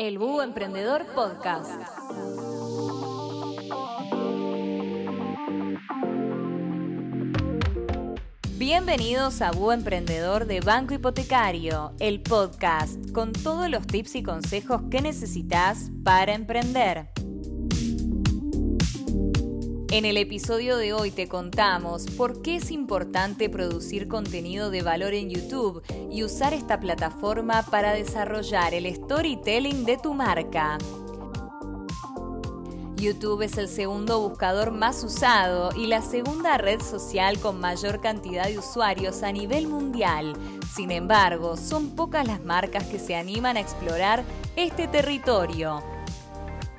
El Búho Emprendedor Podcast. Bienvenidos a Búho Emprendedor de Banco Hipotecario, el podcast con todos los tips y consejos que necesitas para emprender. En el episodio de hoy te contamos por qué es importante producir contenido de valor en YouTube y usar esta plataforma para desarrollar el storytelling de tu marca. YouTube es el segundo buscador más usado y la segunda red social con mayor cantidad de usuarios a nivel mundial. Sin embargo, son pocas las marcas que se animan a explorar este territorio.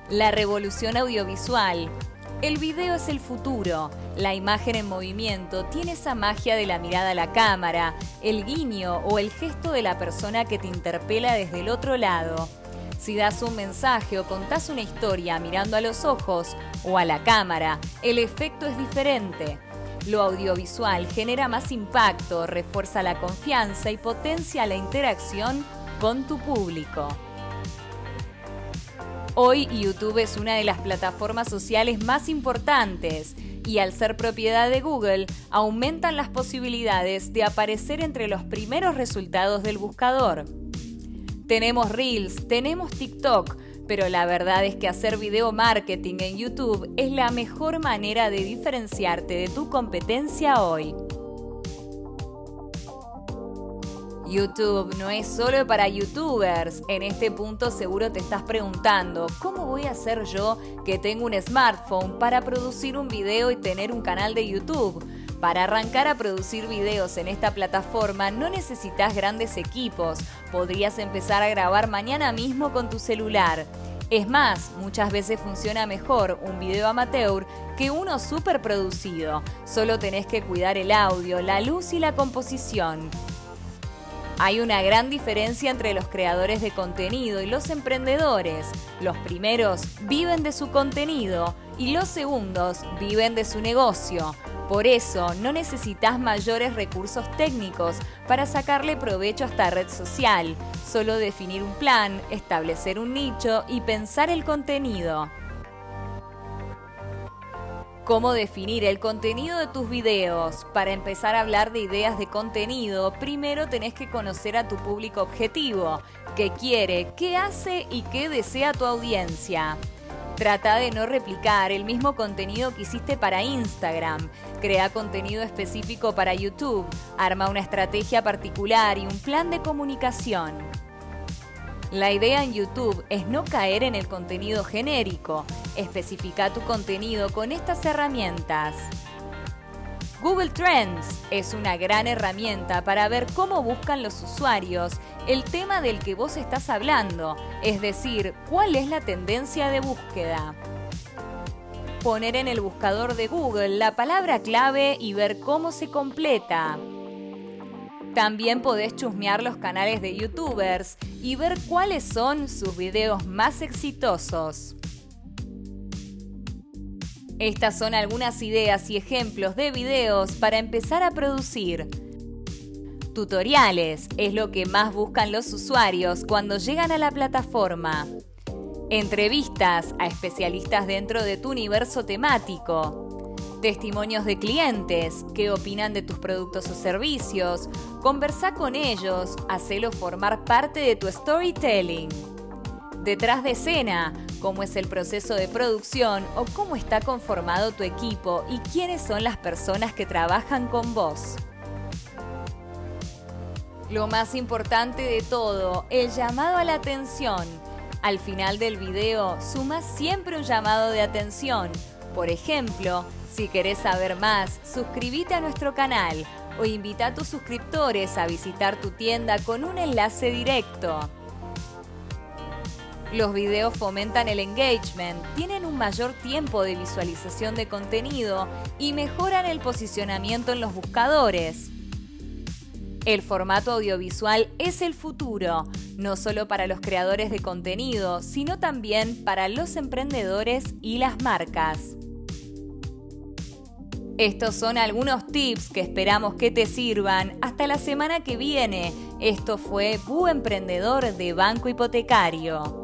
La revolución audiovisual el video es el futuro. La imagen en movimiento tiene esa magia de la mirada a la cámara, el guiño o el gesto de la persona que te interpela desde el otro lado. Si das un mensaje o contás una historia mirando a los ojos o a la cámara, el efecto es diferente. Lo audiovisual genera más impacto, refuerza la confianza y potencia la interacción con tu público. Hoy YouTube es una de las plataformas sociales más importantes y al ser propiedad de Google aumentan las posibilidades de aparecer entre los primeros resultados del buscador. Tenemos Reels, tenemos TikTok, pero la verdad es que hacer video marketing en YouTube es la mejor manera de diferenciarte de tu competencia hoy. YouTube no es solo para youtubers. En este punto seguro te estás preguntando, ¿cómo voy a hacer yo que tengo un smartphone para producir un video y tener un canal de YouTube? Para arrancar a producir videos en esta plataforma no necesitas grandes equipos, podrías empezar a grabar mañana mismo con tu celular. Es más, muchas veces funciona mejor un video amateur que uno super producido. Solo tenés que cuidar el audio, la luz y la composición. Hay una gran diferencia entre los creadores de contenido y los emprendedores. Los primeros viven de su contenido y los segundos viven de su negocio. Por eso no necesitas mayores recursos técnicos para sacarle provecho a esta red social, solo definir un plan, establecer un nicho y pensar el contenido cómo definir el contenido de tus videos. Para empezar a hablar de ideas de contenido, primero tenés que conocer a tu público objetivo, qué quiere, qué hace y qué desea tu audiencia. Trata de no replicar el mismo contenido que hiciste para Instagram. Crea contenido específico para YouTube. Arma una estrategia particular y un plan de comunicación. La idea en YouTube es no caer en el contenido genérico. Especifica tu contenido con estas herramientas. Google Trends es una gran herramienta para ver cómo buscan los usuarios el tema del que vos estás hablando, es decir, cuál es la tendencia de búsqueda. Poner en el buscador de Google la palabra clave y ver cómo se completa. También podés chusmear los canales de youtubers y ver cuáles son sus videos más exitosos. Estas son algunas ideas y ejemplos de videos para empezar a producir. Tutoriales es lo que más buscan los usuarios cuando llegan a la plataforma. Entrevistas a especialistas dentro de tu universo temático testimonios de clientes, qué opinan de tus productos o servicios, conversa con ellos, hacelo formar parte de tu storytelling. Detrás de escena, cómo es el proceso de producción o cómo está conformado tu equipo y quiénes son las personas que trabajan con vos. Lo más importante de todo, el llamado a la atención. Al final del video, suma siempre un llamado de atención. Por ejemplo, si querés saber más, suscríbete a nuestro canal o invita a tus suscriptores a visitar tu tienda con un enlace directo. Los videos fomentan el engagement, tienen un mayor tiempo de visualización de contenido y mejoran el posicionamiento en los buscadores. El formato audiovisual es el futuro, no solo para los creadores de contenido, sino también para los emprendedores y las marcas. Estos son algunos tips que esperamos que te sirvan. Hasta la semana que viene. Esto fue Bu Emprendedor de Banco Hipotecario.